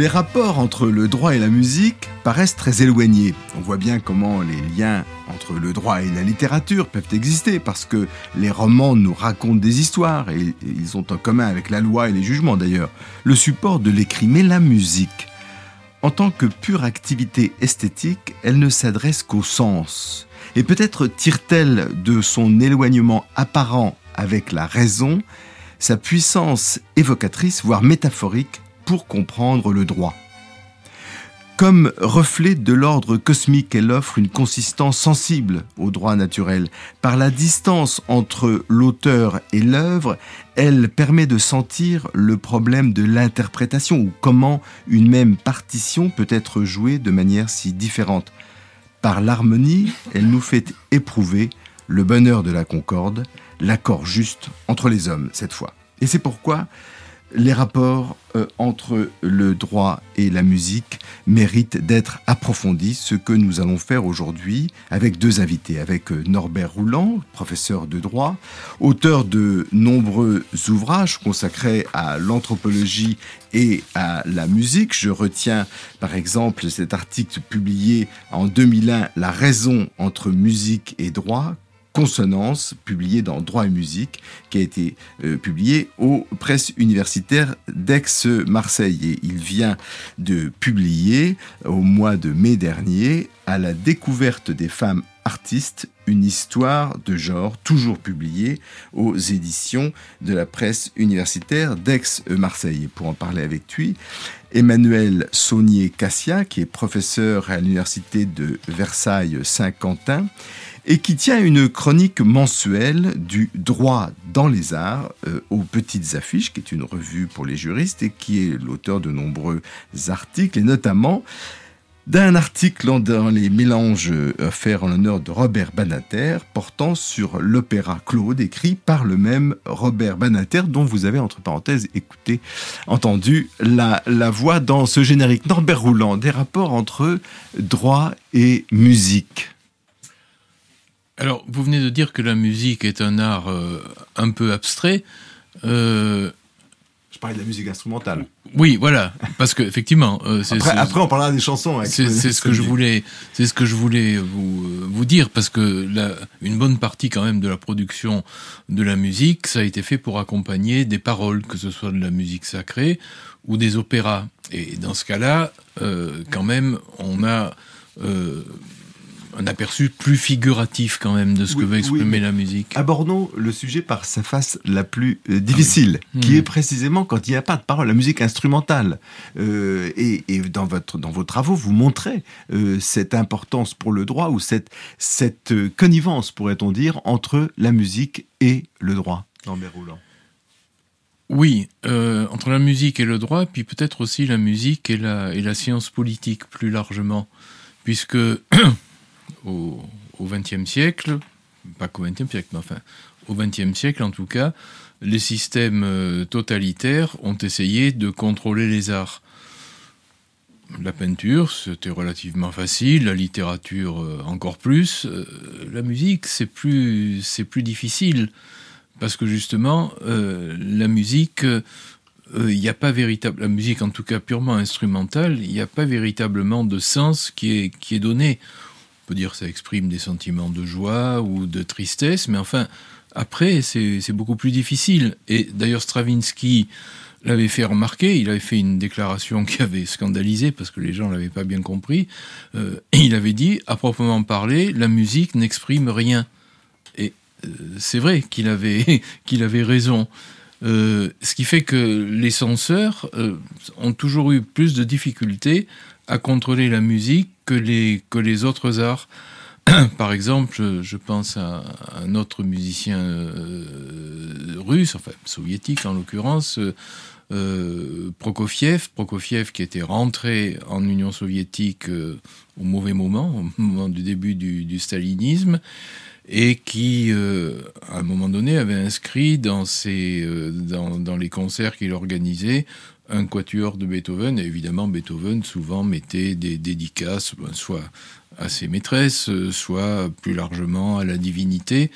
Les rapports entre le droit et la musique paraissent très éloignés. On voit bien comment les liens entre le droit et la littérature peuvent exister parce que les romans nous racontent des histoires et ils ont en commun avec la loi et les jugements d'ailleurs le support de l'écrit. Mais la musique, en tant que pure activité esthétique, elle ne s'adresse qu'au sens. Et peut-être tire-t-elle de son éloignement apparent avec la raison sa puissance évocatrice, voire métaphorique, comprendre le droit. Comme reflet de l'ordre cosmique, elle offre une consistance sensible au droit naturel. Par la distance entre l'auteur et l'œuvre, elle permet de sentir le problème de l'interprétation ou comment une même partition peut être jouée de manière si différente. Par l'harmonie, elle nous fait éprouver le bonheur de la concorde, l'accord juste entre les hommes cette fois. Et c'est pourquoi les rapports euh, entre le droit et la musique méritent d'être approfondis, ce que nous allons faire aujourd'hui avec deux invités, avec euh, Norbert Rouland, professeur de droit, auteur de nombreux ouvrages consacrés à l'anthropologie et à la musique. Je retiens par exemple cet article publié en 2001, La raison entre musique et droit, Consonance, publié dans Droit et musique, qui a été euh, publié aux presses universitaires d'Aix-Marseille. Et il vient de publier au mois de mai dernier, à la découverte des femmes artistes, une histoire de genre, toujours publiée aux éditions de la presse universitaire d'Aix-Marseille. Pour en parler avec lui, Emmanuel Saunier-Cassia, qui est professeur à l'université de Versailles-Saint-Quentin et qui tient une chronique mensuelle du droit dans les arts euh, aux petites affiches, qui est une revue pour les juristes et qui est l'auteur de nombreux articles, et notamment d'un article dans les mélanges offerts en l'honneur de Robert Banater portant sur l'opéra Claude écrit par le même Robert Banater dont vous avez entre parenthèses écouté, entendu la, la voix dans ce générique. Norbert Roulant, des rapports entre droit et musique. Alors, vous venez de dire que la musique est un art euh, un peu abstrait. Euh, je parlais de la musique instrumentale. Oui, voilà, parce que effectivement. Euh, après, on parlera des chansons. C'est ce que je voulais, c'est ce que je voulais vous vous dire, parce que la, une bonne partie quand même de la production de la musique, ça a été fait pour accompagner des paroles, que ce soit de la musique sacrée ou des opéras. Et dans ce cas-là, quand même, on a un aperçu plus figuratif quand même de ce que veut exprimer la musique. Abordons le sujet par sa face la plus euh, difficile, ah qui hmm. est précisément quand il n'y a pas de parole, la musique instrumentale. Euh, et, dans, votre, dans vos travaux, vous montrez euh, cette importance pour le droit ou cette, cette connivence, pourrait-on dire, entre la musique et le droit. Lambert Roulant. Oui, entre la musique et le droit, puis peut-être aussi la musique et la, et la science politique plus largement, puisque au XXe siècle, pas qu'au XXe siècle, mais enfin au XXe siècle en tout cas, les systèmes euh, totalitaires ont essayé de contrôler les arts. La peinture, c'était relativement facile, la littérature euh, encore plus. Euh, la musique, c'est plus, plus difficile parce que justement, la musique, il n'y a pas véritable, la musique en tout cas purement instrumentale, il n'y a pas véritablement de sens qui est, qui est donné dire que ça exprime des sentiments de joie ou de tristesse, mais enfin, après, c'est beaucoup plus difficile. Et d'ailleurs, Stravinsky l'avait fait remarquer, il avait fait une déclaration qui avait scandalisé parce que les gens ne l'avaient pas bien compris. Euh, il avait dit, à proprement parler, la musique n'exprime rien. Et euh, c'est vrai qu'il avait, qu'il avait raison. Euh, ce qui fait que les censeurs ont toujours eu plus de difficultés à contrôler la musique que les, que les autres arts. Par exemple, je, pense à un autre musicien euh, russe, enfin soviétique en l'occurrence, euh, Prokofiev, Prokofiev qui était rentré en Union soviétique euh, au mauvais moment, au moment du début du, stalinisme, et qui, à un moment donné, avait inscrit dans, ses, dans, dans les concerts qu'il organisait un quatuor de Beethoven. Et évidemment, Beethoven souvent mettait des dédicaces, ben, soit à ses maîtresses, soit plus largement à la divinité.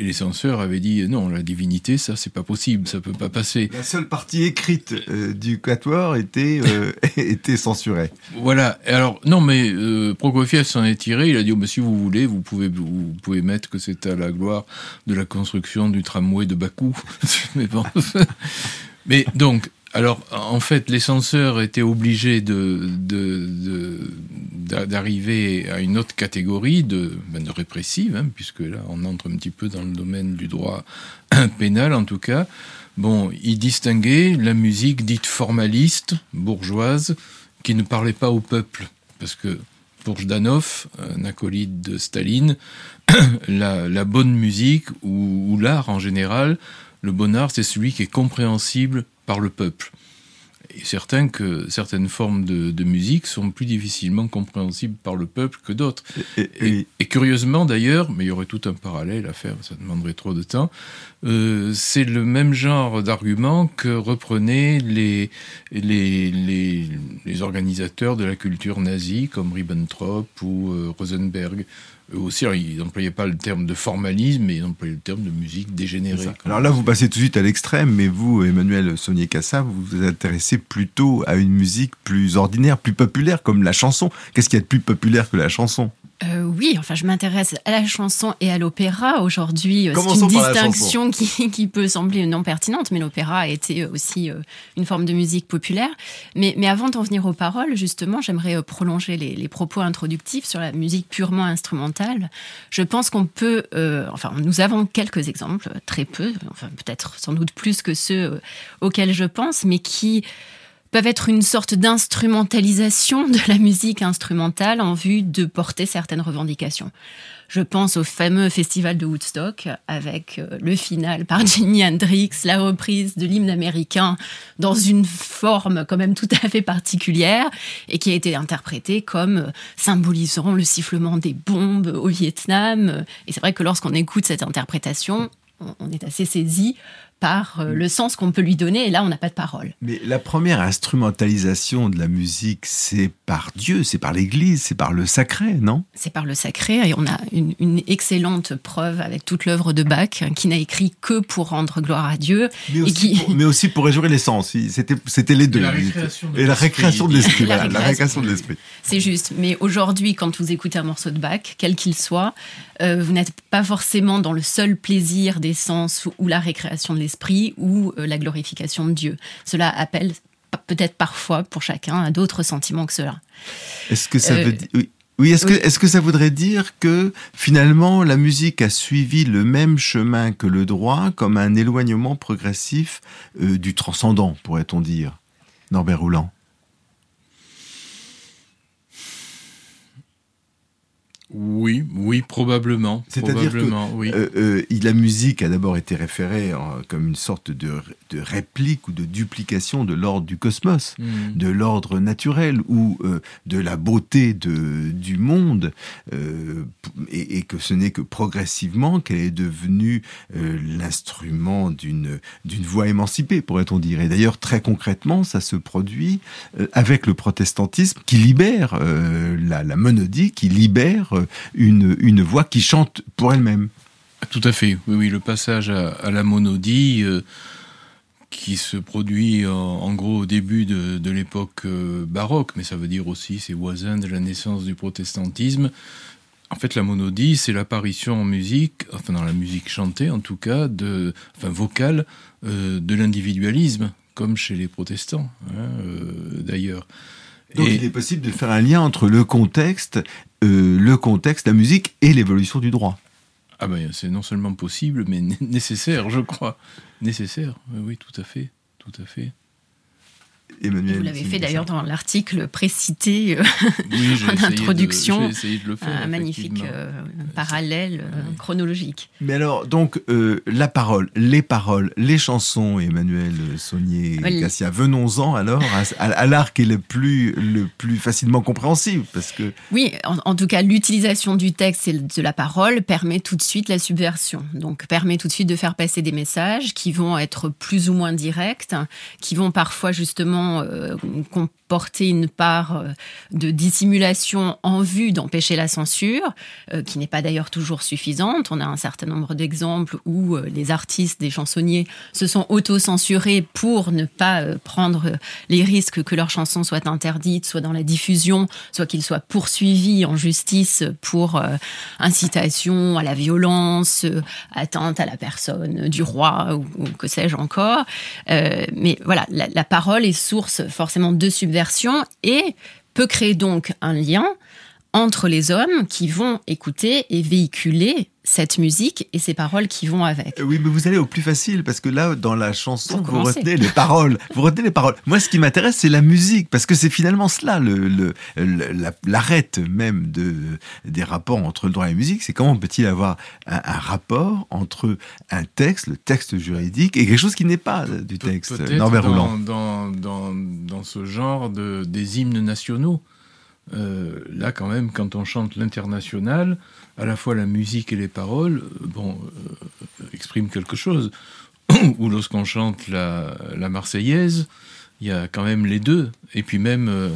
Et les censeurs avaient dit non, la divinité, ça, c'est pas possible, ça peut pas passer. La seule partie écrite euh, du quatuor était, euh, était censurée. Voilà. Alors, non, mais euh, Prokofiev s'en est tiré. Il a dit oh, mais si vous voulez, vous pouvez, vous pouvez mettre que c'est à la gloire de la construction du tramway de Bakou. mais bon. mais donc, alors, en fait, les censeurs étaient obligés d'arriver à une autre catégorie de, ben, répressive, hein, puisque là, on entre un petit peu dans le domaine du droit pénal, en tout cas. Bon, ils distinguaient la musique dite formaliste, bourgeoise, qui ne parlait pas au peuple, parce que pour Jdanov, un acolyte de Staline, la, bonne musique ou l'art en général, le bon art, c'est celui qui est compréhensible par le peuple. Et certain que certaines formes de, musique sont plus difficilement compréhensibles par le peuple que d'autres. Et, curieusement d'ailleurs, mais il y aurait tout un parallèle à faire, ça demanderait trop de temps, euh, c'est le même genre d'argument que reprenaient les, les, les, organisateurs de la culture nazie comme Ribbentrop ou euh, Rosenberg eux aussi, ils n'employaient pas le terme de formalisme, mais ils employaient le terme de musique dégénérée. Alors là, vous passez tout de suite à l'extrême, mais vous, Emmanuel Saunier-Cassa, vous vous intéressez plutôt à une musique plus ordinaire, plus populaire, comme la chanson. Qu'est-ce qu'il y a de plus populaire que la chanson? Euh, oui, enfin, je m'intéresse à la chanson et à l'opéra aujourd'hui. Euh, c'est une distinction qui, qui, peut sembler non pertinente, mais l'opéra a été aussi euh, une forme de musique populaire. Mais, mais avant d'en venir aux paroles, justement, j'aimerais prolonger les, les, propos introductifs sur la musique purement instrumentale. Je pense qu'on peut, enfin, nous avons quelques exemples, très peu, enfin, peut-être sans doute plus que ceux auxquels je pense, mais qui peuvent être une sorte d'instrumentalisation de la musique instrumentale en vue de porter certaines revendications. Je pense au fameux festival de Woodstock avec euh, le final par Jimi Hendrix, la reprise de l'hymne américain dans une forme quand même tout à fait particulière et qui a été interprétée comme euh, symbolisant le sifflement des bombes au Vietnam. Et c'est vrai que lorsqu'on écoute cette interprétation, on est assez saisi par euh, le sens qu'on peut lui donner, et là, on n'a pas de parole. Mais la première instrumentalisation de la musique, c'est par Dieu, c'est par l'Église, c'est par le sacré, non? C'est par le sacré, et on a une, excellente preuve avec toute l'œuvre de Bach, qui n'a écrit que pour rendre gloire à Dieu. Mais aussi, pour, mais aussi pour réjouir les sens, c'était les deux. Et la récréation de l'esprit. la récréation de l'esprit. C'est juste, mais aujourd'hui, quand vous écoutez un morceau de Bach, quel qu'il soit, euh, vous n'êtes pas forcément dans le seul plaisir des sens ou la récréation de l'esprit ou euh, la glorification de Dieu. Cela appelle peut-être parfois pour chacun à d'autres sentiments que cela. Est-ce que ça euh, veut dire... Oui. est-ce que, est que ça voudrait dire que finalement la musique a suivi le même chemin que le droit comme un éloignement progressif du transcendant, pourrait-on dire Norbert Rouland Oui, oui, probablement. C'est-à-dire que oui. Euh, euh, la musique a d'abord été référée comme une sorte de, réplique ou de duplication de l'ordre du cosmos, hmm. de l'ordre naturel ou euh, de la beauté de, du monde, et, que ce n'est que progressivement qu'elle est devenue l'instrument d'une d'une voix émancipée, pourrait-on dire. Et d'ailleurs, très concrètement, ça se produit avec le protestantisme qui libère la, la monodie, qui libère euh, une, voix qui chante pour elle-même. Tout à fait, oui, oui, le passage à, la monodie euh, qui se produit en, gros au début de, l'époque euh, baroque, mais ça veut dire aussi c'est voisin de la naissance du protestantisme. En fait, la monodie, c'est l'apparition en musique, enfin dans la musique chantée en tout cas, de, enfin vocale, de l'individualisme, comme chez les protestants, hein, d'ailleurs. Donc il est possible de faire un lien entre le contexte, euh, le contexte, la musique et l'évolution du droit. Ah ben c'est non seulement possible, mais nécessaire, je crois. Nécessaire, oui, tout à fait, tout à fait. Emmanuel, vous l'avez fait d'ailleurs dans l'article précité euh, en introduction. De, le faire, un magnifique euh, parallèle euh, chronologique. Mais alors, donc, la parole, les paroles, les chansons, Emmanuel Saunier Cassia, venons-en alors à, l'art qui est le plus, le plus facilement compréhensible. Parce que... Oui, en, tout cas, l'utilisation du texte et de la parole permet tout de suite la subversion. Donc, permet tout de suite de faire passer des messages qui vont être plus ou moins directs, qui vont parfois justement comporter une part de dissimulation en vue d'empêcher la censure, qui n'est pas d'ailleurs toujours suffisante. On a un certain nombre d'exemples où les artistes, des chansonniers, se sont auto-censurés pour ne pas prendre les risques que leurs chansons soient interdites, soit dans la diffusion, soit qu'ils soient poursuivis en justice pour incitation à la violence, atteinte à la personne du roi ou, que sais-je encore. Euh, mais voilà, la, parole est source forcément de subversion et peut créer donc un lien entre les hommes qui vont écouter et véhiculer cette musique et ces paroles qui vont avec. Oui, mais vous allez au plus facile parce que là, dans la chanson, vous retenez les paroles. Vous retenez les paroles. Moi, ce qui m'intéresse, c'est la musique parce que c'est finalement cela, le, l'arête même de, des rapports entre le droit et la musique. C'est comment peut-il avoir un, rapport entre un texte, le texte juridique, et quelque chose qui n'est pas du texte. Norbert dans, dans, dans, dans, ce genre de, des hymnes nationaux. Euh, là, quand même, quand on chante l'international, à la fois la musique et les paroles, euh, bon, euh, expriment quelque chose. Ou lorsqu'on chante la, la, Marseillaise, il y a quand même les deux. Et puis même,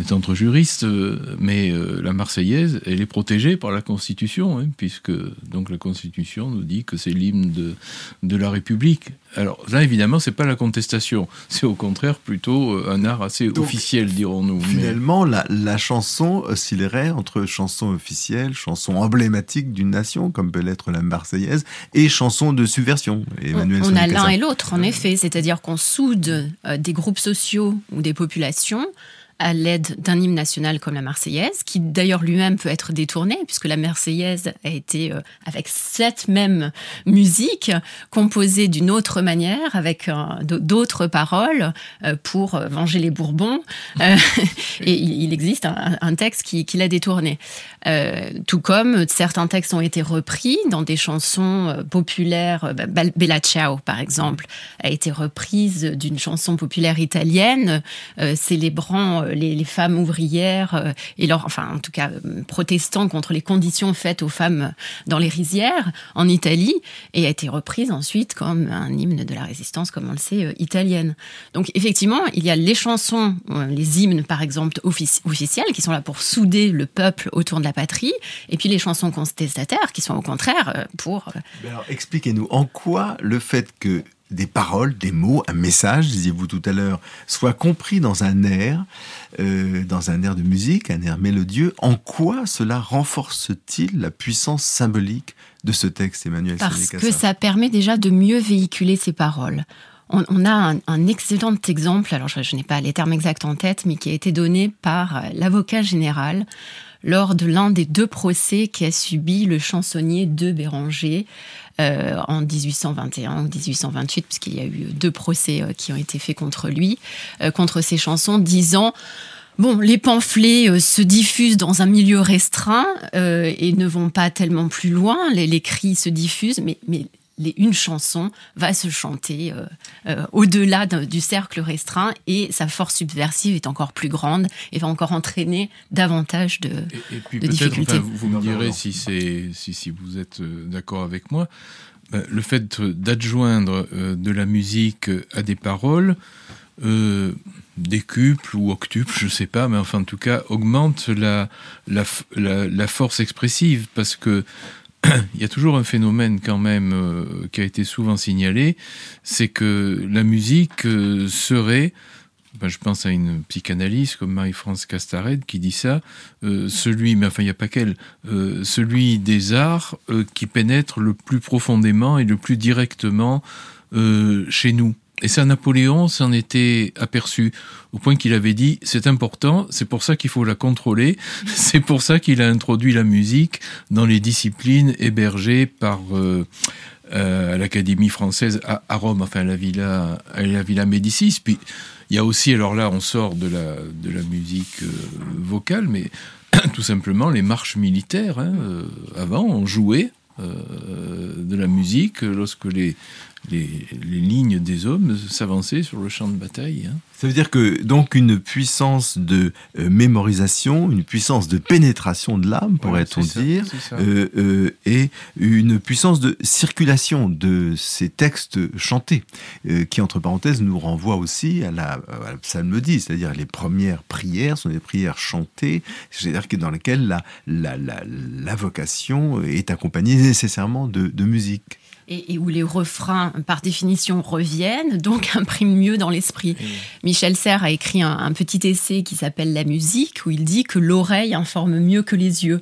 est entre juristes, euh, mais euh, la Marseillaise, elle est protégée par la Constitution, hein, puisque donc la Constitution nous dit que c'est l'hymne de, de la République. Alors là, évidemment, c'est pas la contestation, c'est au contraire plutôt euh, un art assez officiel, dirons-nous. Finalement, la, la, chanson oscillerait entre chanson officielle, chanson emblématique d'une nation, comme peut l'être la Marseillaise, et chanson de subversion. Emmanuel on, on a l'un et l'autre, en effet, c'est-à-dire qu'on soude des groupes sociaux ou des populations à l'aide d'un hymne national comme la Marseillaise, qui d'ailleurs lui-même peut être détourné, puisque la Marseillaise a été, euh, avec cette même musique, composée d'une autre manière, avec euh, d'autres paroles, euh, pour venger les Bourbons. et il, existe un, texte qui, l'a détourné. Tout comme certains textes ont été repris dans des chansons populaires. Bella Ciao, par exemple, a été reprise d'une chanson populaire italienne, célébrant euh, les, femmes ouvrières euh, et leur, enfin en tout cas euh, protestant contre les conditions faites aux femmes dans les rizières en Italie et a été reprise ensuite comme un hymne de la résistance, comme on le sait, italienne. Donc effectivement, il y a les chansons, les hymnes par exemple officiels qui sont là pour souder le peuple autour de la patrie, et puis les chansons contestataires qui sont au contraire pour. Alors expliquez-nous en quoi le fait que des paroles, des mots, un message, disiez-vous tout à l'heure, soit compris dans un air, euh, dans un air de musique, un air mélodieux. En quoi cela renforce-t-il la puissance symbolique de ce texte, Emmanuel Parce que ça permet déjà de mieux véhiculer ces paroles. On, a un, excellent exemple, alors je, je n'ai pas les termes exacts en tête, mais qui a été donné par l'avocat général lors de l'un des deux procès qu'a subi le chansonnier de Béranger euh, en 1821 ou 1828, puisqu'il y a eu deux procès euh, qui ont été faits contre lui, euh, contre ses chansons, disant Bon, les pamphlets se diffusent dans un milieu restreint et ne vont pas tellement plus loin. Les, cris se diffusent, mais, mais une chanson va se chanter euh, euh, au-delà du cercle restreint et sa force subversive est encore plus grande et va encore entraîner davantage de, et, puis difficultés. vous me direz si, si, si vous êtes euh, d'accord avec moi. Le fait d'adjoindre de la musique à des paroles, décuple ou octuple, je ne sais pas, mais enfin en tout cas augmente la, la, la force expressive parce que il y a toujours un phénomène quand même euh, qui a été souvent signalé, c'est que la musique euh, serait, ben, je pense à une psychanalyste comme Marie-France Castared qui dit ça, euh, celui, mais enfin il n'y a pas qu'elle, celui des arts qui pénètre le plus profondément et le plus directement chez nous. Et ça, Napoléon s'en était aperçu, au point qu'il avait dit, c'est important, c'est pour ça qu'il faut la contrôler, c'est pour ça qu'il a introduit la musique dans les disciplines hébergées par euh, euh, l'Académie française à, Rome, enfin la Villa, la Villa Médicis. Puis il y a aussi, alors là, on sort de la, de la musique euh, vocale, mais tout simplement les marches militaires. Hein, avant, on jouait de la musique lorsque les, les, lignes des hommes s'avancer sur le champ de bataille. Hein. Ça veut dire que donc une puissance de euh, mémorisation, une puissance de pénétration de l'âme, pourrait-on dire, euh, euh, et une puissance de circulation de ces textes chantés, qui entre parenthèses nous renvoie aussi à la, à la psalmodie, c'est-à-dire les premières prières sont des prières chantées, c'est-à-dire que dans lesquelles la, la, la, vocation est accompagnée nécessairement de, de musique et, où les refrains, par définition, reviennent, donc impriment mieux dans l'esprit. Michel Serres a écrit un, petit essai qui s'appelle La musique, où il dit que l'oreille informe mieux que les yeux.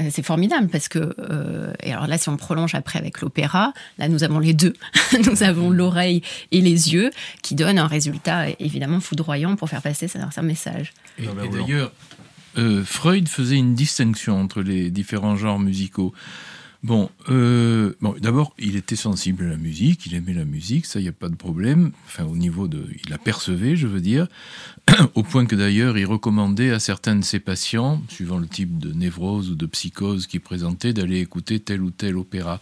Euh, c'est formidable parce que, euh, et alors là, si on prolonge après avec l'opéra, là, nous avons les deux. nous avons l'oreille et les yeux qui donnent un résultat évidemment foudroyant pour faire passer un message. Et, d'ailleurs, euh, Freud faisait une distinction entre les différents genres musicaux. Bon, euh, bon d'abord, il était sensible à la musique, il aimait la musique, ça, il n'y a pas de problème. Enfin, au niveau de. Il la percevait, je veux dire, au point que d'ailleurs, il recommandait à certains de ses patients, suivant le type de névrose ou de psychose qu'il présentait, d'aller écouter tel ou tel opéra.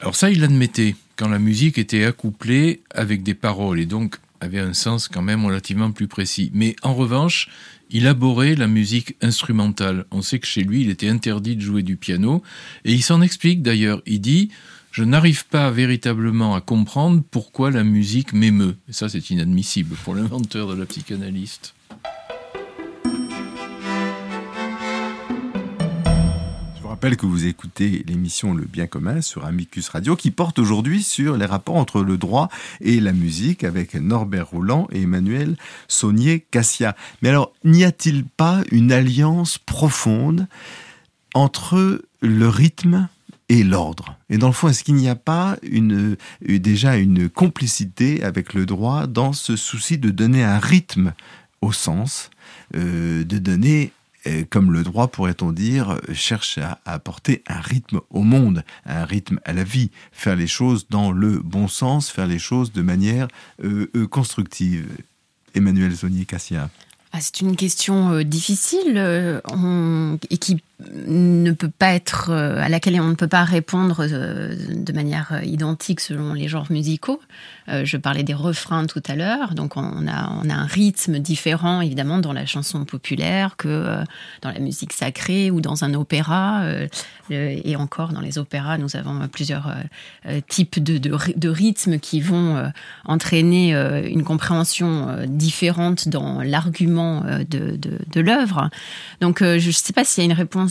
Alors, ça, il l'admettait, quand la musique était accouplée avec des paroles, et donc avait un sens quand même relativement plus précis. Mais en revanche, il abhorrait la musique instrumentale. On sait que chez lui, il était interdit de jouer du piano, et il s'en explique d'ailleurs. Il dit Je n'arrive pas véritablement à comprendre pourquoi la musique m'émeut. Ça, c'est inadmissible pour l'inventeur de la psychanalyste. Que vous écoutez l'émission Le Bien commun sur Amicus Radio qui porte aujourd'hui sur les rapports entre le droit et la musique avec Norbert Rouland et Emmanuel Saunier-Cassia. Mais alors, n'y a-t-il pas une alliance profonde entre le rythme et l'ordre? Et dans le fond, est-ce qu'il n'y a pas une, déjà une complicité avec le droit dans ce souci de donner un rythme au sens, euh, de donner comme le droit, pourrait-on dire, cherche à apporter un rythme au monde, un rythme à la vie, faire les choses dans le bon sens, faire les choses de manière euh, euh, constructive. Emmanuel Zonier-Cassia. Ah, c'est une question euh, difficile et qui ne peut pas être à laquelle on ne peut pas répondre de manière identique selon les genres musicaux. Euh, je parlais des refrains tout à l'heure, donc on a, on a un rythme différent évidemment dans la chanson populaire que euh, dans la musique sacrée ou dans un opéra. Euh, et encore dans les opéras, nous avons plusieurs types de, de, rythmes qui vont entraîner une compréhension différente dans l'argument de, de, de l'œuvre. Donc je ne sais pas s'il y a une réponse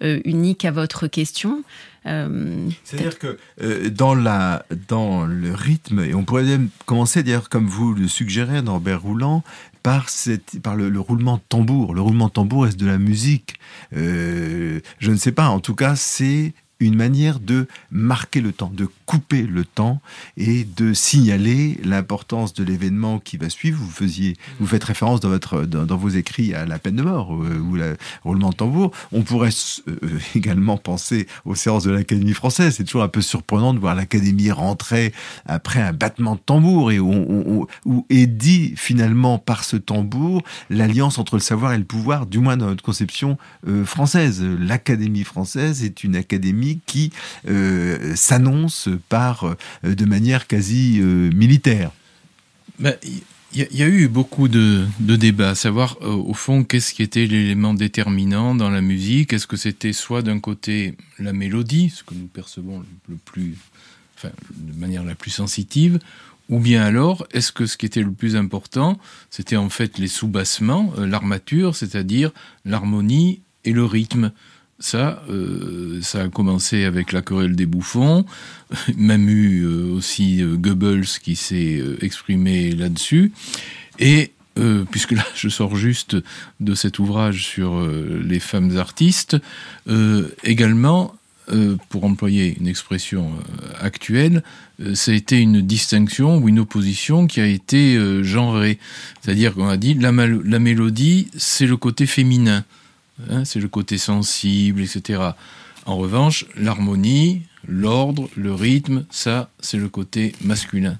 unique à votre question. Euh, C'est-à-dire que euh, dans, la, dans le rythme, et on pourrait même commencer d'ailleurs comme vous le suggérez Norbert Roulant, par, cette, par le, roulement de tambour. Le roulement de tambour est de la musique? Euh, je ne sais pas, en tout cas, c'est une manière de marquer le temps, de couper le temps et de signaler l'importance de l'événement qui va suivre. Vous faisiez, vous faites référence dans votre, dans, vos écrits à la peine de mort euh, ou le roulement de tambour. On pourrait euh, également penser aux séances de l'Académie française. C'est toujours un peu surprenant de voir l'Académie rentrer après un battement de tambour et où, est dit finalement par ce tambour l'alliance entre le savoir et le pouvoir, du moins dans notre conception euh, française. L'Académie française est une académie qui euh, s'annonce par euh, de manière quasi euh, militaire. Ben, il y, a eu beaucoup de, débats, à savoir au fond qu'est-ce qui était l'élément déterminant dans la musique? Est-ce que c'était soit d'un côté la mélodie, ce que nous percevons le, plus, enfin, de manière la plus sensitive, ou bien alors est-ce que ce qui était le plus important, c'était en fait les sous-bassements, l'armature, c'est-à-dire l'harmonie et le rythme? Ça, euh, ça a commencé avec la querelle des bouffons, même eu euh, aussi euh, Goebbels qui s'est exprimé là-dessus. Et puisque là je sors juste de cet ouvrage sur les femmes artistes, également, pour employer une expression actuelle, ça a été une distinction ou une opposition qui a été genrée. C'est-à-dire qu'on a dit la, la mélodie, c'est le côté féminin. Hein, c'est le côté sensible, etc. En revanche, l'harmonie, l'ordre, le rythme, ça, c'est le côté masculin.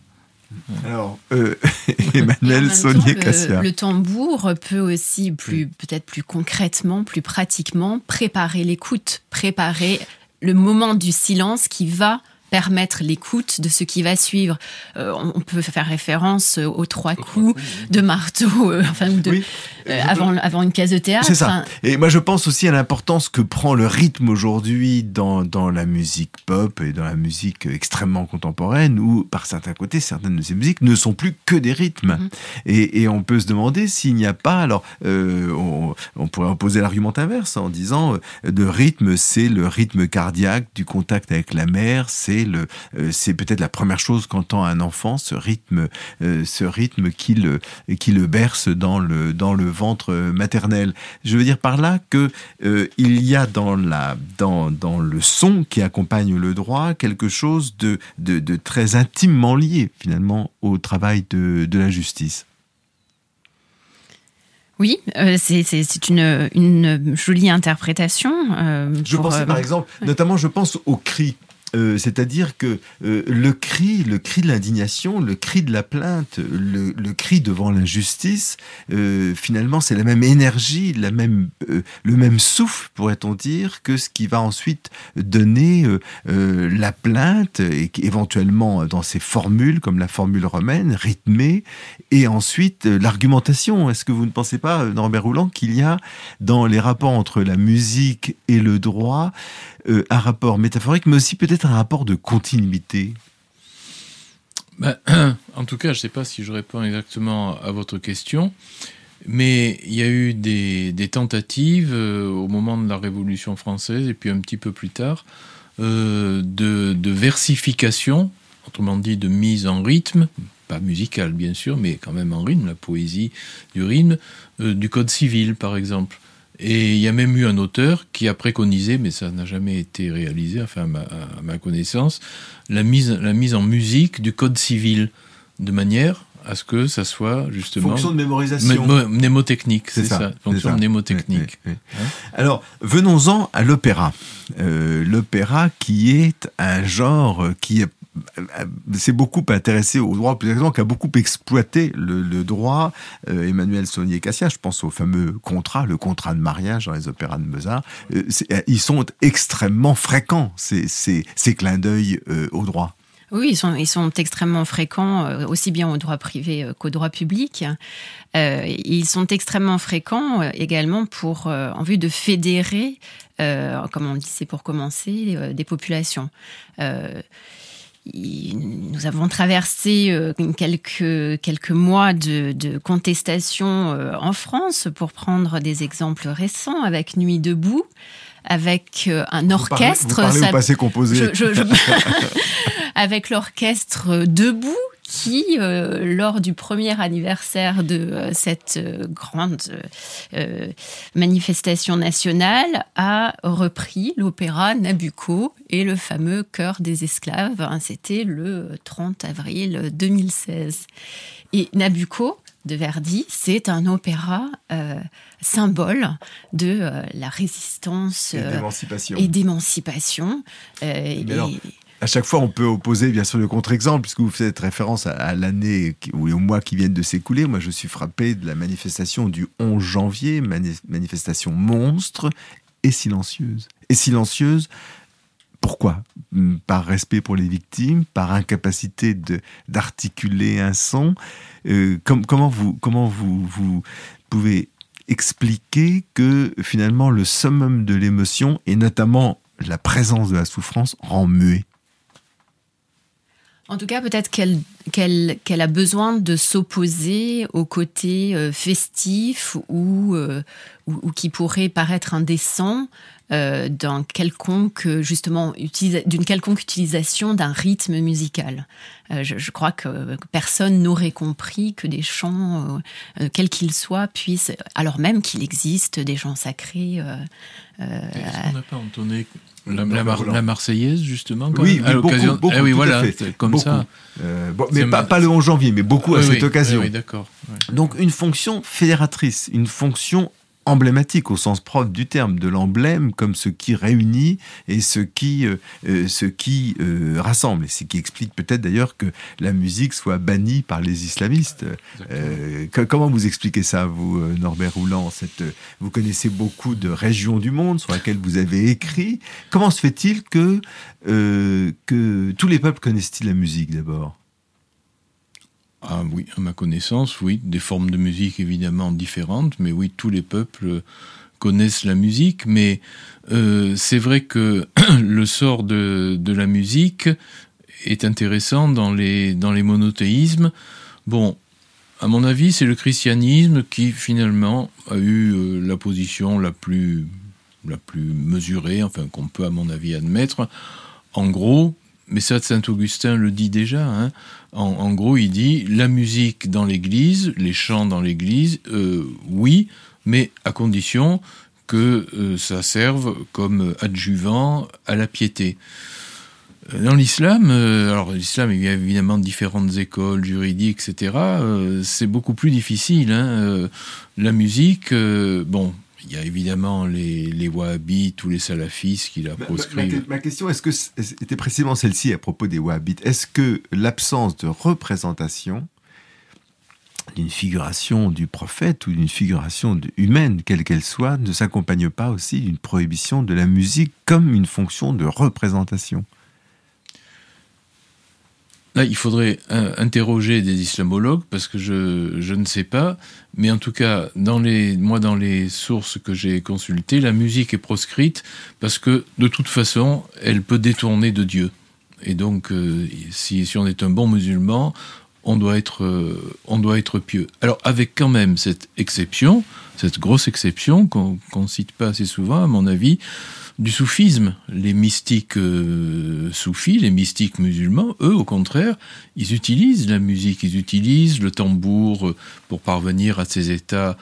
Alors, euh, Emmanuel Saunier Cassia. Le, tambour peut aussi, plus, peut-être plus concrètement, plus pratiquement, préparer l'écoute, préparer le moment du silence qui va permettre l'écoute de ce qui va suivre. on peut faire référence aux trois coups de marteau, enfin, ou de, avant, avant une case de théâtre. C'est ça. Et moi, je pense aussi à l'importance que prend le rythme aujourd'hui dans, dans la musique pop et dans la musique extrêmement contemporaine, où, par certains côtés, certaines de ces musiques ne sont plus que des rythmes. Mhm. Et, et, on peut se demander s'il n'y a pas, alors, on, on, pourrait opposer l'argument inverse en disant, de rythme, c'est le rythme cardiaque du contact avec la mer, c'est le, c'est peut-être la première chose qu'entend un enfant, ce rythme, ce rythme qui le, qui le berce dans le, dans le ventre maternel. Je veux dire par là que euh, il y a dans, la, dans, dans le son qui accompagne le droit quelque chose de, de, très intimement lié finalement au travail de, de la justice. Oui, euh, c'est une, une, jolie interprétation. Euh, je pensais par exemple, notamment je pense au cri euh, c'est-à-dire que euh, le cri, le cri de l'indignation, le cri de la plainte, le, cri devant l'injustice, euh, finalement, c'est la même énergie, la même, le même souffle, pourrait-on dire, que ce qui va ensuite donner la plainte, et éventuellement dans ses formules, comme la formule romaine, rythmée, et ensuite l'argumentation. Est-ce que vous ne pensez pas, Norbert Rouland, qu'il y a dans les rapports entre la musique et le droit un rapport métaphorique, mais aussi peut-être un rapport de continuité ben, En tout cas, je ne sais pas si je réponds exactement à votre question, mais il y a eu des, tentatives euh, au moment de la Révolution française et puis un petit peu plus tard euh, de, de versification, autrement dit de mise en rythme, pas musical bien sûr, mais quand même en rythme, la poésie du rythme, du code civil par exemple. Et il y a même eu un auteur qui a préconisé, mais ça n'a jamais été réalisé, enfin à ma, connaissance, la mise, la mise en musique du code civil, de manière à ce que ça soit justement... Fonction de mémorisation. mnémotechnique, c'est ça, Fonction mnémotechnique. Hein Alors, venons-en à l'opéra. Euh, l'opéra qui est un genre qui est s'est beaucoup intéressé au droit, plus exactement, qui a beaucoup exploité le, droit. Euh, Emmanuel Saunier-Cassia, je pense au fameux contrat, le contrat de mariage dans les opéras de Mozart. Euh, euh, ils sont extrêmement fréquents, ces, ces, clins d'œil au droit. Oui, ils sont, extrêmement fréquents, aussi bien au droit privé qu'au droit public. ils sont extrêmement fréquents également pour, en vue de fédérer, comme on dit, c'est pour commencer, des populations nous avons traversé euh, quelques, quelques mois de, de contestation euh, en France, pour prendre des exemples récents, avec Nuit debout, avec euh, un orchestre. Vous parlez, au passé composé. avec l'orchestre debout qui, euh, lors du premier anniversaire de euh, cette euh, grande manifestation nationale, a repris l'opéra Nabucco et le fameux Chœur des esclaves. Hein, c'était le 30 avril 2016. Et Nabucco, de Verdi, c'est un opéra symbole de la résistance et d'émancipation. Et, à chaque fois, on peut opposer bien sûr le contre-exemple, puisque vous faites référence à, l'année ou aux mois qui viennent de s'écouler. Moi, je suis frappé de la manifestation du 11 janvier, manifestation monstre et silencieuse. Et silencieuse, pourquoi? Par respect pour les victimes, par incapacité d'articuler un son. Euh, comment vous, comment vous, vous pouvez expliquer que finalement le summum de l'émotion, et notamment la présence de la souffrance, rend muet? En tout cas, peut-être qu'elle a besoin de s'opposer au côté euh, festif euh, ou, qui pourrait paraître indécent euh, justement d'une quelconque utilisation d'un rythme musical. Je, crois que personne n'aurait compris que des chants, quels qu'ils soient, puissent, alors même qu'il existe des chants sacrés. Est-ce qu'on n'a pas entonné la, Marseillaise, justement Oui, à l'occasion. Beaucoup, ah oui, voilà, comme ça. Euh, mais pas, le 11 janvier, mais beaucoup à cette occasion. Oui, d'accord. Donc une fonction fédératrice, une fonction emblématique au sens propre du terme, de l'emblème comme ce qui réunit et ce qui, euh, euh, ce qui euh, rassemble. Et ce qui explique peut-être d'ailleurs que la musique soit bannie par les islamistes. comment vous expliquez ça, vous, Norbert Roulant cette, Vous connaissez beaucoup de régions du monde sur lesquelles vous avez écrit. Comment se fait-il que, que tous les peuples connaissent-ils la musique d'abord? Ah oui, à ma connaissance, oui, des formes de musique évidemment différentes, mais oui, tous les peuples connaissent la musique, mais euh, c'est vrai que le sort de, de, la musique est intéressant dans les, dans les monothéismes. Bon, à mon avis, c'est le christianisme qui finalement a eu euh, la position la plus, la plus mesurée, enfin qu'on peut à mon avis admettre. En gros, mais ça, Saint Augustin le dit déjà. Hein. En, gros, il dit la musique dans l'Église, les chants dans l'Église, euh, oui, mais à condition que euh, ça serve comme adjuvant à la piété. Euh, dans l'islam, alors l'islam, il y a évidemment différentes écoles juridiques, etc. c'est beaucoup plus difficile. Hein. la musique, bon, il y a évidemment les, les wahhabites ou les salafistes qui la proscrivent. Ma, question est-ce que c'était précisément celle-ci à propos des wahhabites? Est-ce que l'absence de représentation d'une figuration du prophète ou d'une figuration humaine, quelle qu'elle soit, ne s'accompagne pas aussi d'une prohibition de la musique comme une fonction de représentation? Là, il faudrait euh, interroger des islamologues parce que je, ne sais pas. Mais en tout cas, moi, dans les sources que j'ai consultées, la musique est proscrite parce que de toute façon, elle peut détourner de Dieu. Et donc, euh, si, si, on est un bon musulman, euh, on doit être pieux. Alors, avec quand même cette exception, cette grosse exception qu'on ne cite pas assez souvent, à mon avis, du soufisme. Les mystiques euh, soufis, les mystiques musulmans, eux, au contraire, ils utilisent la musique, ils utilisent le tambour euh, pour parvenir à ces états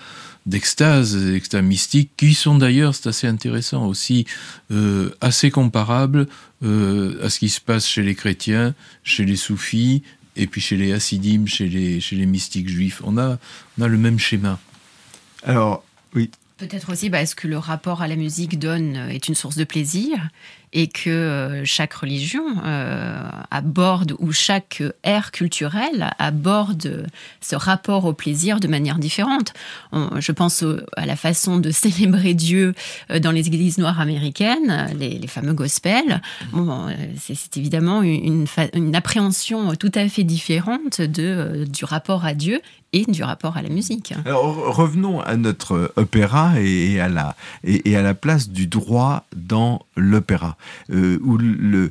d'extase, extats mystiques, qui sont d'ailleurs, c'est assez intéressant aussi, euh, assez comparables à ce qui se passe chez les chrétiens, chez les soufis, et puis chez les hassidim, chez les, chez les mystiques juifs. On a, on a le même schéma. Alors, oui. Peut-être aussi parce que le rapport à la musique donne euh, est une source de plaisir? Et que euh, chaque religion euh, aborde ou chaque ère culturelle aborde ce rapport au plaisir de manière différente. je pense à la façon de célébrer Dieu dans les églises noires américaines, les, fameux gospels. C'est évidemment une, appréhension tout à fait différente du rapport à Dieu et du rapport à la musique. Revenons à notre opéra et à la, et, à la place du droit dans l'opéra, euh, où le,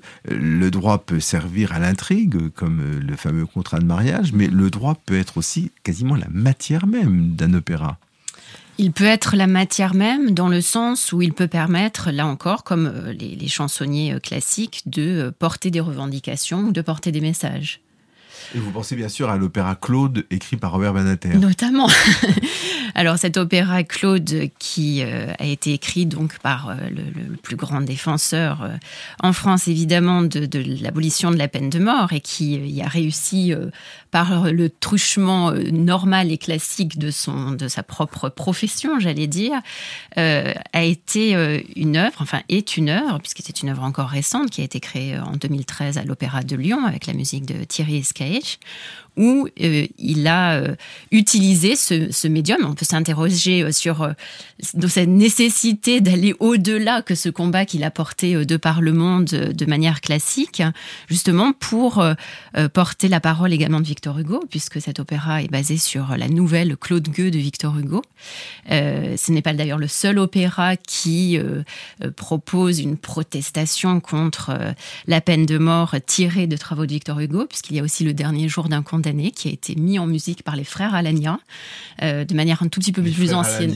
droit peut servir à l'intrigue, comme le fameux contrat de mariage, mais le droit peut être aussi quasiment la matière même d'un opéra. Il peut être la matière même dans le sens où il peut permettre, là encore, comme euh, les, chansonniers euh, classiques, de porter des revendications ou de porter des messages. Et vous pensez bien sûr à l'opéra Claude écrit par Robert Banater. Notamment. Alors cet opéra Claude qui euh, a été écrit donc par euh, le, plus grand défenseur euh, en France évidemment de, l'abolition de la peine de mort et qui y a réussi par le truchement normal et classique de son de sa propre profession, j'allais dire, a été une œuvre, enfin est une œuvre puisque c'est une œuvre encore récente qui a été créée en 2013 à l'Opéra de Lyon avec la musique de Thierry nicht. Où euh, il a euh, utilisé ce, médium. On peut s'interroger euh, sur cette nécessité d'aller au-delà que ce combat qu'il a porté de par le monde de manière classique, justement pour porter la parole également de Victor Hugo, puisque cet opéra est basé sur la nouvelle Claude Gueux de Victor Hugo. ce n'est pas d'ailleurs le seul opéra qui propose une protestation contre la peine de mort tirée de travaux de Victor Hugo, puisqu'il y a aussi le dernier jour d'un condamné qui a été mis en musique par les frères Alania euh, de manière un tout petit peu plus ancienne.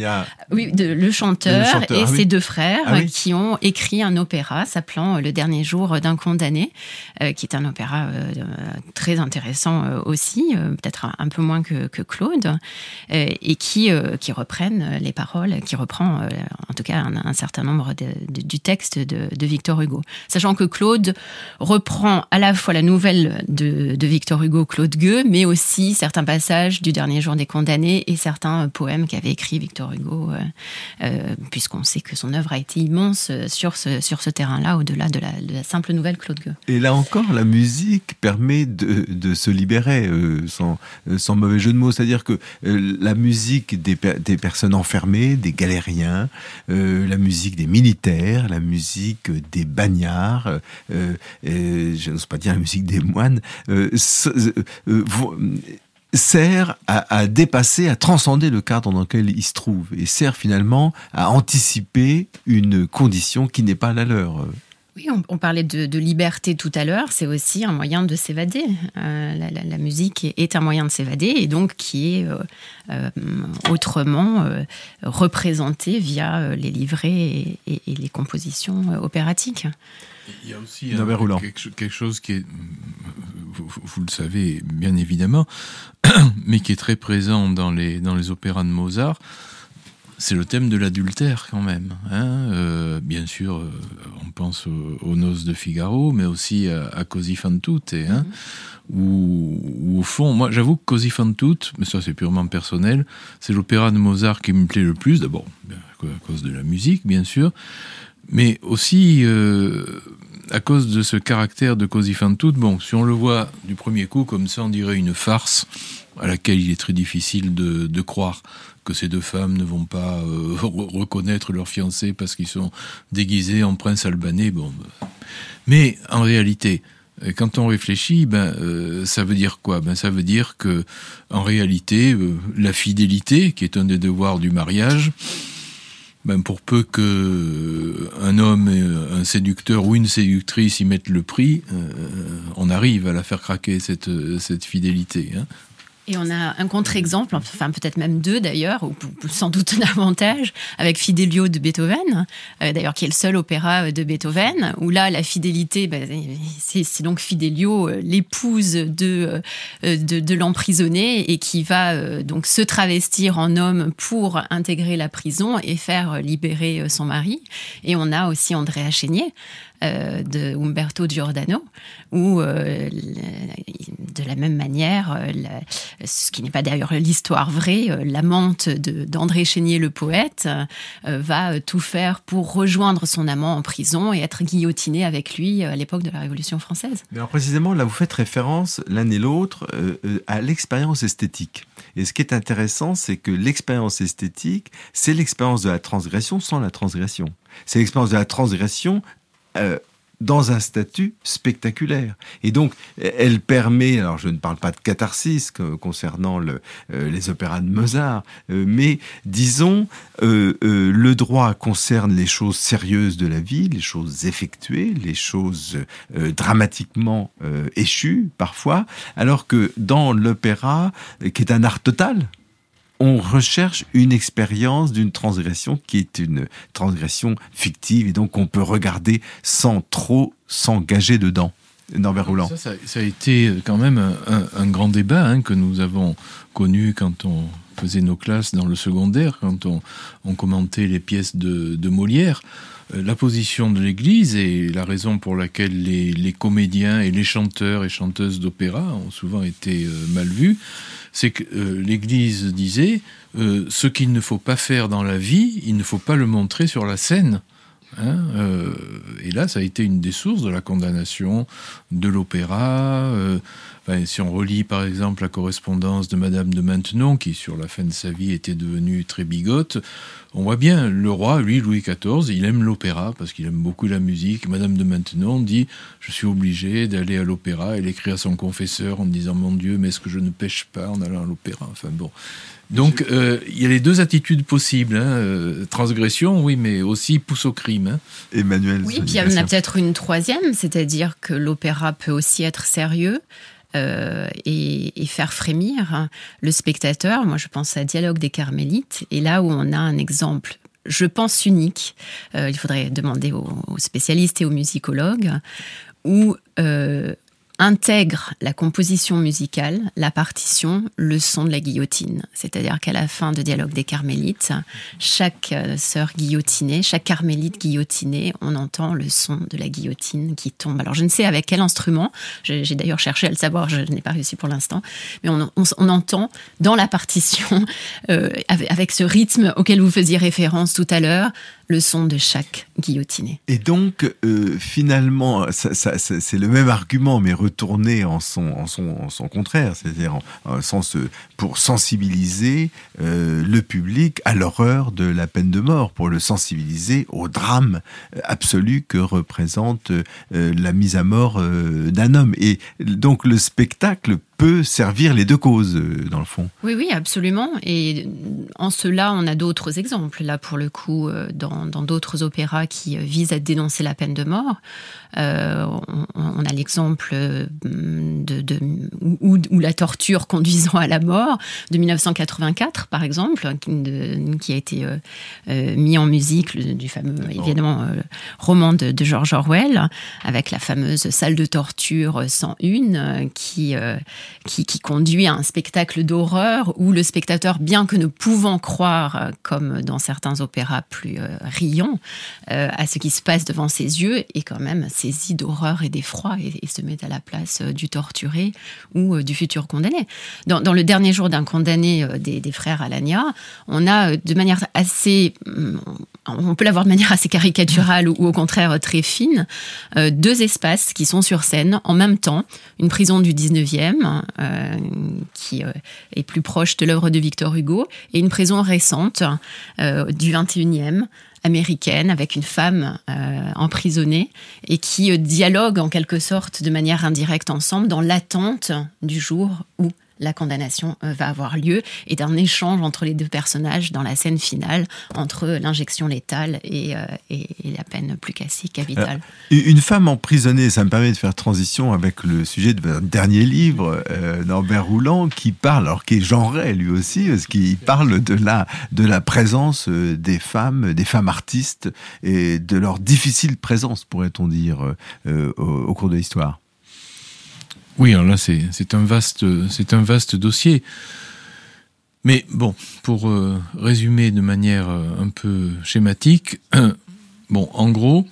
Oui, de, le, chanteur et ah ses deux frères ah qui ont écrit un opéra s'appelant Le dernier jour d'un condamné, euh, qui est un opéra euh, très intéressant aussi, peut-être un, peu moins que, Claude, et qui, qui reprennent les paroles, qui reprend en tout cas un, certain nombre du texte de, Victor Hugo. Sachant que Claude reprend à la fois la nouvelle de, de Victor Hugo, Claude Gueux, Mais aussi certains passages du Dernier jour des condamnés et certains poèmes qu'avait écrit Victor Hugo, puisqu'on sait que son œuvre a été immense sur ce, sur ce terrain-là, au-delà de la, simple nouvelle Claude Gueux. Et là encore, la musique permet de, de se libérer, sans, sans mauvais jeu de mots. C'est-à-dire que la musique des, des personnes enfermées, des galériens, la musique des militaires, la musique des bagnards, euh, je n'ose pas dire la musique des moines, euh, euh, sert à, dépasser, à transcender le cadre dans lequel ils se trouvent et sert finalement à anticiper une condition qui n'est pas la leur. Oui, on, parlait de, liberté tout à l'heure, c'est aussi un moyen de s'évader. Euh, la, musique est, un moyen de s'évader et donc qui est euh, euh, autrement représenté via les livrets et, les compositions opératiques. Il y a aussi quelque, chose qui est, vous, vous, le savez bien évidemment, mais qui est très présent dans les, dans les opéras de Mozart c'est le thème de l'adultère quand même. Hein. Euh, bien sûr, euh, on pense aux, noces de Figaro, mais aussi à, Così fan tutte, hein, mm-hmm. où, au fond, moi j'avoue que Così fan tutte, mais ça c'est purement personnel, c'est l'opéra de Mozart qui me plaît le plus, d'abord à cause de la musique bien sûr, mais aussi euh, à cause de ce caractère de Così fan. Bon, si on le voit du premier coup comme ça, on dirait une farce à laquelle il est très difficile de croire que ces deux femmes ne vont pas euh, reconnaître leur fiancé parce qu'ils sont déguisés en prince albanais. Bon, bah. mais en réalité, euh, quand on réfléchit, ben, ça veut dire quoi? Ben, ça veut dire que, en réalité, la fidélité, qui est un des devoirs du mariage, ben, pour peu que un homme, un séducteur ou une séductrice y mettent le prix, on arrive à la faire craquer cette, cette fidélité. Hein. Et on a un contre-exemple, enfin peut-être même deux d'ailleurs, ou sans doute davantage, avec Fidelio de Beethoven, euh, d'ailleurs qui est le seul opéra de Beethoven, où là la fidélité, ben, c'est donc Fidelio, euh, l'épouse de, euh, de, de l'emprisonné, et qui va donc se travestir en homme pour intégrer la prison et faire libérer son mari. Et on a aussi Andrea Chénier, euh, de Umberto Giordano, où euh, de la même manière, euh, ce qui n'est pas d'ailleurs l'histoire vraie, l'amante d'André Chénier le poète va tout faire pour rejoindre son amant en prison et être guillotiné avec lui à l'époque de la Révolution française. Alors précisément, là vous faites référence l'un et l'autre à l'expérience esthétique. Et ce qui est intéressant, c'est que l'expérience esthétique, c'est l'expérience de la transgression sans la transgression. C'est l'expérience de la transgression euh, dans un statut spectaculaire. Et donc, elle permet, alors je ne parle pas de catharsis concernant euh, les opéras de Mozart, euh, mais disons, le droit concerne les choses sérieuses de la vie, les choses effectuées, les choses dramatiquement échues parfois, alors que dans l'opéra, qui est un art total, on recherche une expérience d'une transgression qui est une transgression fictive et donc on peut regarder sans trop s'engager dedans. Norbert Roulant. Ça, a été quand même un, grand débat hein, que nous avons connu quand on faisait nos classes dans le secondaire, quand on, commentait les pièces de, Molière. Euh, la position de l'Église et la raison pour laquelle les, comédiens et les chanteurs et chanteuses d'opéra ont souvent été euh, mal vus, c'est que euh, l'Église disait euh, ce qu'il ne faut pas faire dans la vie, il ne faut pas le montrer sur la scène. Hein, euh, et là, ça a été une des sources de la condamnation de l'opéra. Si on relit par exemple la correspondance de Madame de Maintenon, qui sur la fin de sa vie était devenue très bigote, on voit bien le roi, lui, Louis XIV, il aime l'opéra parce qu'il aime beaucoup la musique. Madame de Maintenon dit Je suis obligé d'aller à l'opéra. Elle écrit à son confesseur en disant Mon Dieu, mais est-ce que je ne pêche pas en allant à l'opéra? Enfin bon. Donc euh, il y a les deux attitudes possibles hein. euh, transgression, oui, mais aussi pousse au crime. Hein. Emmanuel. Oui, puis il y en a peut-être une troisième, c'est-à-dire que l'opéra peut aussi être sérieux. Euh, et, faire frémir le spectateur. Moi, je pense à Dialogue des Carmélites, et là où on a un exemple je pense unique, il faudrait demander aux, spécialistes et aux musicologues, où intègre la composition musicale, la partition, le son de la guillotine. C'est-à-dire qu'à la fin de Dialogue des Carmélites, chaque euh, sœur guillotinée, chaque carmélite guillotinée, on entend le son de la guillotine qui tombe. Alors je ne sais avec quel instrument, j'ai d'ailleurs cherché à le savoir, je n'ai pas réussi pour l'instant, mais on, entend dans la partition, euh, avec ce rythme auquel vous faisiez référence tout à l'heure, de chaque guillotiné. Et donc, euh, finalement, c'est le même argument, mais retourné en son, contraire, c'est-à-dire en, sens pour sensibiliser euh, le public à l'horreur de la peine de mort, pour le sensibiliser au drame absolu que représente euh, la mise à mort d'un homme. Et donc, le spectacle peut servir les deux causes, dans le fond. Oui, oui, absolument. Et en cela, on a d'autres exemples. Là, pour le coup, dans dans d'autres opéras qui euh, visent à dénoncer la peine de mort. Euh, on, a l'exemple euh, de, où, la torture conduisant à la mort de 1984, par exemple, qui, a été mis en musique du fameux, évidemment, roman de, George Orwell, avec la fameuse salle de torture 101, qui, qui, conduit à un spectacle d'horreur où le spectateur, bien que ne pouvant croire, comme dans certains opéras plus riant euh, à ce qui se passe devant ses yeux et quand même saisi d'horreur et d'effroi et, se met à la place euh, du torturé ou euh, du futur condamné. Dans, le dernier jour d'un condamné des, frères Alania, on a de manière assez, mm, on peut l'avoir de manière assez caricaturale ou, au contraire très fine, deux espaces qui sont sur scène en même temps, une prison du 19e qui est plus proche de l'œuvre de Victor Hugo et une prison récente du 21e américaine avec une femme euh, emprisonnée et qui euh, dialogue en quelque sorte de manière indirecte ensemble dans l'attente du jour où la condamnation euh, va avoir lieu et d'un échange entre les deux personnages dans la scène finale entre l'injection létale et, euh, la peine plus classique, capitale. une femme emprisonnée, ça me permet de faire transition avec le sujet de votre dernier livre, euh, Norbert Rouland, qui parle, alors qui est genré lui aussi, parce qu'il parle de la, de la présence des femmes, des femmes artistes et de leur difficile présence, pourrait-on dire, au cours de l'histoire. Oui, alors là, c'est un, vaste, dossier. Mais bon, pour euh, résumer de manière euh, un peu schématique, bon, en gros,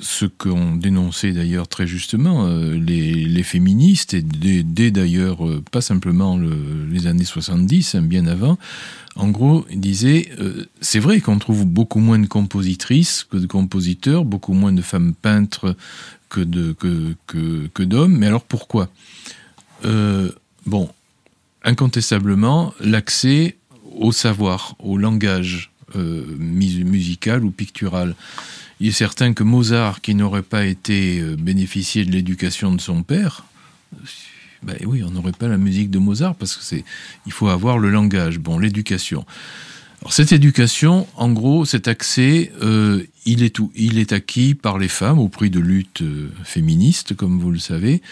ce qu'ont dénoncé d'ailleurs très justement euh, les, féministes, et dès, d'ailleurs, pas simplement les années 70, hein, bien avant, en gros, ils disaient, c'est vrai qu'on trouve beaucoup moins de compositrices que de compositeurs, beaucoup moins de femmes peintres que d'hommes. Mais alors pourquoi? Euh, Bon, incontestablement, l'accès au savoir, au langage euh, musical ou pictural. Il est certain que Mozart, qui n'aurait pas été euh, bénéficié de l'éducation de son père, ben oui, on n'aurait pas la musique de Mozart parce que c'est, il faut avoir le langage, bon, l'éducation. Alors cette éducation, en gros, cet accès, euh, il, est tout, il est acquis par les femmes au prix de luttes euh, féministes, comme vous le savez,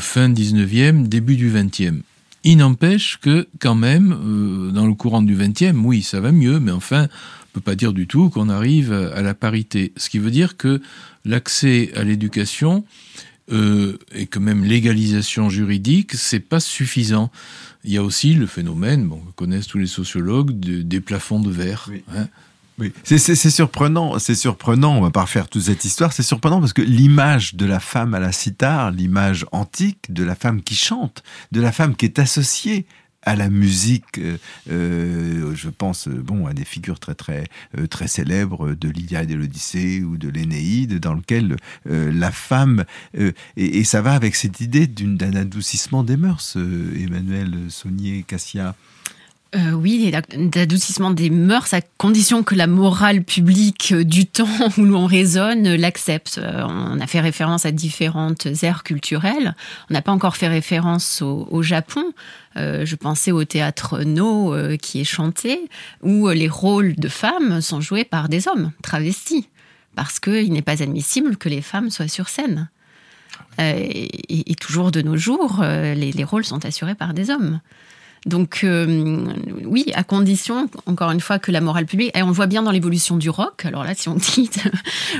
fin 19e, début du 20e. Il n'empêche que, quand même, dans le courant du 20e, oui, ça va mieux, mais enfin, on peut pas dire du tout qu'on arrive à la parité. Ce qui veut dire que l'accès à l'éducation et que même l'égalisation juridique, c'est pas suffisant. Il y a aussi le phénomène, bon, que connaissent tous les sociologues, des plafonds de verre. Oui. Hein. C'est surprenant, c'est surprenant, on va pas refaire toute cette histoire, c'est surprenant parce que l'image de la femme à la cithare, l'image antique de la femme qui chante, de la femme qui est associée à la musique. Euh, euh, je pense bon à des figures très euh, célèbres de l'Iliade et l'Odyssée ou de l'Énéide, dans lequel la femme et, ça va avec cette idée d'un adoucissement des mœurs. Emmanuel Saunier Cassia. Euh, oui, d'adoucissement des mœurs, à condition que la morale publique du temps où l'on raisonne l'accepte. Euh, on a fait référence à différentes aires culturelles. On n'a pas encore fait référence au, Japon. Euh, je pensais au théâtre No qui est chanté, où les rôles de femmes sont joués par des hommes travestis, parce qu'il n'est pas admissible que les femmes soient sur scène. Et, toujours de nos jours, les rôles sont assurés par des hommes. Donc oui, à condition, encore une fois, que la morale publique, et on le voit bien dans l'évolution du rock, alors là, si on dit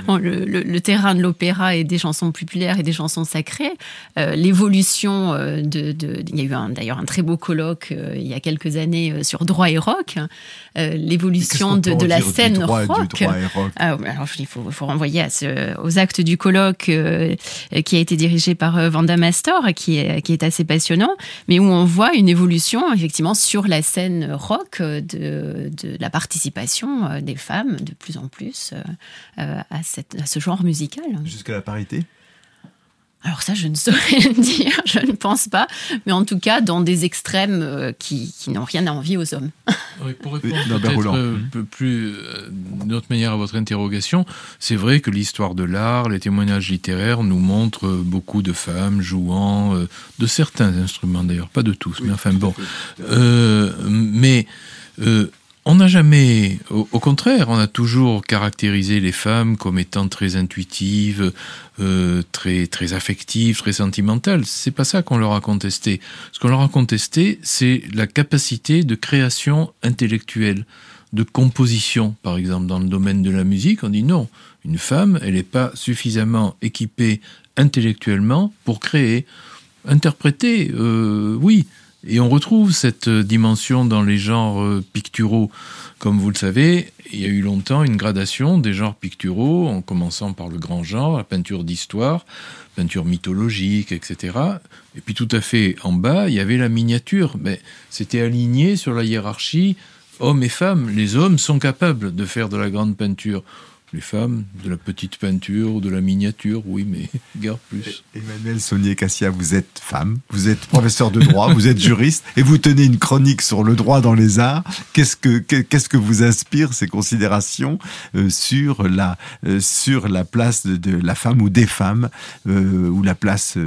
le, terrain de l'opéra et des chansons populaires et des chansons sacrées, l'évolution de, Il y a eu d'ailleurs un très beau colloque il y a quelques années sur droit et rock, l'évolution de, la scène rock. Ah, alors il faut, faut renvoyer à ce, aux actes du colloque qui a été dirigé par Vanda Mastor, qui est, qui est assez passionnant, mais où on voit une évolution effectivement sur la scène rock de, de la participation euh, des femmes de plus en plus euh, à, à ce genre musical. Jusqu'à la parité alors ça, je ne saurais le dire, je ne pense pas, mais en tout cas dans des extrêmes euh, qui, qui n'ont rien à envier aux hommes. Oui, pour répondre peut-être euh, peu plus euh, d'une autre manière à votre interrogation, c'est vrai que l'histoire de l'art, les témoignages littéraires nous montrent beaucoup de femmes jouant de certains instruments d'ailleurs, pas de tous, mais enfin bon. mais on n'a jamais, au, contraire, on a toujours caractérisé les femmes comme étant très intuitives, euh, très très affectives, très sentimentales. C'est pas ça qu'on leur a contesté. Ce qu'on leur a contesté, c'est la capacité de création intellectuelle, de composition, par exemple, dans le domaine de la musique. On dit non, une femme, elle n'est pas suffisamment équipée intellectuellement pour créer, interpréter. Euh, oui, et on retrouve cette dimension dans les genres euh, picturaux. Comme vous le savez, il y a eu longtemps une gradation des genres picturaux, en commençant par le grand genre, la peinture d'histoire, peinture mythologique, etc. Et puis tout à fait en bas, il y avait la miniature. Mais c'était aligné sur la hiérarchie hommes et femmes. Les hommes sont capables de faire de la grande peinture les femmes, de la petite peinture, de la miniature, oui, mais garde plus. Emmanuel Saunier-Cassia, vous êtes femme, vous êtes professeur de droit, vous êtes juriste, et vous tenez une chronique sur le droit dans les arts. Qu'est-ce que, vous inspire ces considérations euh, sur, la, euh, sur la place de, la femme ou des femmes, euh, ou la place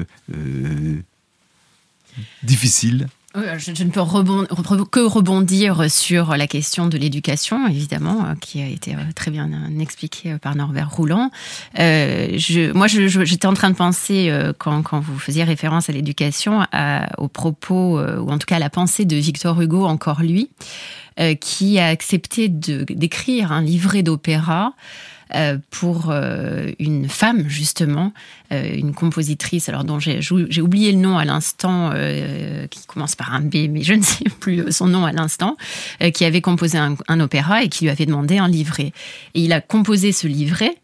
difficile je, ne peux que rebondir sur la question de l'éducation, évidemment, euh, qui a été euh, très bien euh, expliquée par Norbert Roulant. je, moi, j'étais en train de penser, quand, vous faisiez référence à l'éducation, au propos, ou en tout cas à la pensée de Victor Hugo, encore lui, qui a accepté d'écrire un livret d'opéra euh, pour euh, une femme, justement, euh, une compositrice, alors dont j'ai oublié le nom à l'instant, qui commence par un B, mais je ne sais plus son nom à l'instant, qui avait composé un, un opéra et qui lui avait demandé un livret. Et il a composé ce livret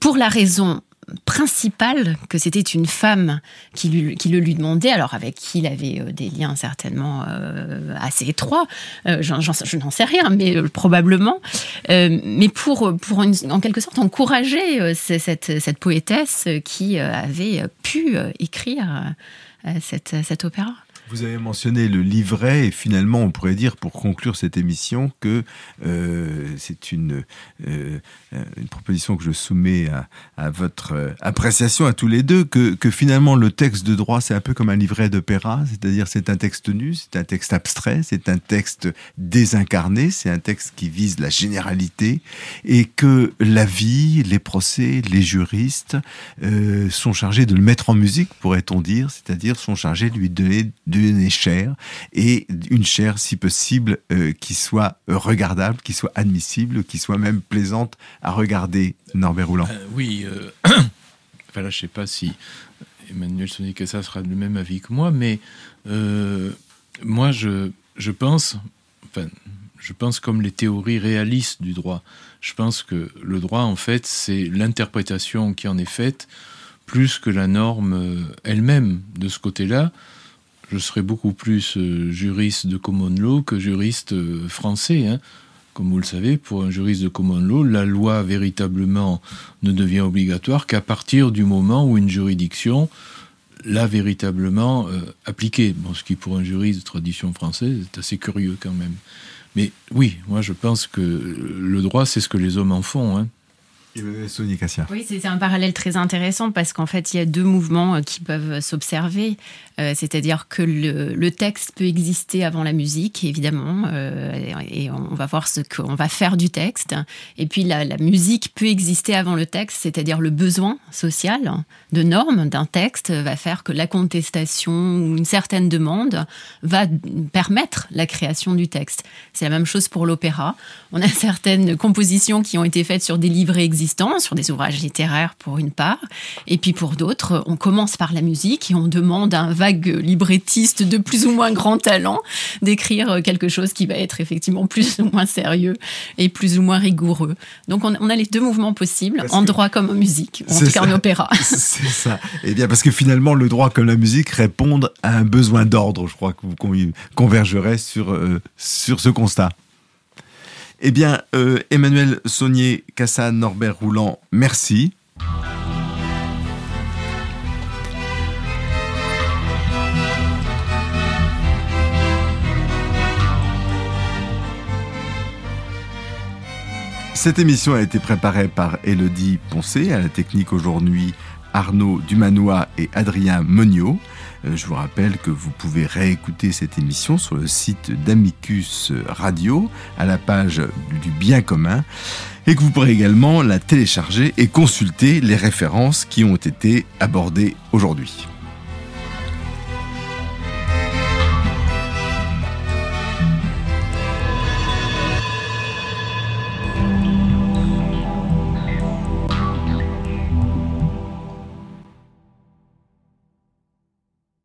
pour la raison principal que c'était une femme qui, qui, le lui demandait, alors avec qui il avait euh, des liens certainement euh, assez étroits, euh, je n'en sais rien, mais probablement, mais pour, pour en quelque sorte encourager cette, cette, poétesse qui avait pu écrire cette, cet opéra. Vous avez mentionné le livret et finalement on pourrait dire pour conclure cette émission que euh, c'est une, euh, une proposition que je soumets à, votre appréciation à tous les deux, que, finalement le texte de droit c'est un peu comme un livret d'opéra, c'est-à-dire c'est un texte nu, c'est un texte abstrait, c'est un texte désincarné, c'est un texte qui vise la généralité et que la vie, les procès, les juristes euh, sont chargés de le mettre en musique, pourrait-on dire, c'est-à-dire sont chargés de lui donner d'une chair et une chair si possible euh, qui soit regardable, qui soit admissible, qui soit même plaisante à regarder. Norbert Roulant. Euh, oui, euh, enfin là je sais pas si Emmanuel ça sera du même avis que moi, mais moi je, je pense, enfin je pense comme les théories réalistes du droit. Je pense que le droit en fait c'est l'interprétation qui en est faite plus que la norme elle-même de ce côté-là je serais beaucoup plus euh, juriste de common law que juriste euh, français. Hein. Comme vous le savez, pour un juriste de common law, la loi véritablement ne devient obligatoire qu'à partir du moment où une juridiction l'a véritablement euh, appliquée. Ce qui pour un juriste de tradition française est assez curieux quand même. Mais oui, moi je pense que le droit, c'est ce que les hommes en font. Hein. Oui, c'est un parallèle très intéressant parce qu'en fait, il y a deux mouvements euh, qui peuvent s'observer. Euh, c'est-à-dire que le, texte peut exister avant la musique, évidemment, euh, et, on va voir ce qu'on va faire du texte. Et puis la, musique peut exister avant le texte, c'est-à-dire le besoin social de normes d'un texte va faire que la contestation ou une certaine demande va permettre la création du texte. C'est la même chose pour l'opéra. On a certaines compositions qui ont été faites sur des livrets existants, sur des ouvrages littéraires pour une part, et puis pour d'autres, on commence par la musique et on demande un librettiste de plus ou moins grand talent d'écrire quelque chose qui va être effectivement plus ou moins sérieux et plus ou moins rigoureux. Donc on, a les deux mouvements possibles, en droit comme en musique, en tout cas en opéra. C'est ça. Et eh bien parce que finalement le droit comme la musique répondent à un besoin d'ordre. Je crois que vous convergerez sur, euh, sur ce constat. Eh bien, euh, Emmanuel Saunier, Cassan, Norbert Roulant, merci. Cette émission a été préparée par Elodie Poncé, à la technique aujourd'hui Arnaud Dumanois et Adrien Monio. Euh, je vous rappelle que vous pouvez réécouter cette émission sur le site d'Amicus Radio, à la page du bien commun, et que vous pourrez également la télécharger et consulter les références qui ont été abordées aujourd'hui.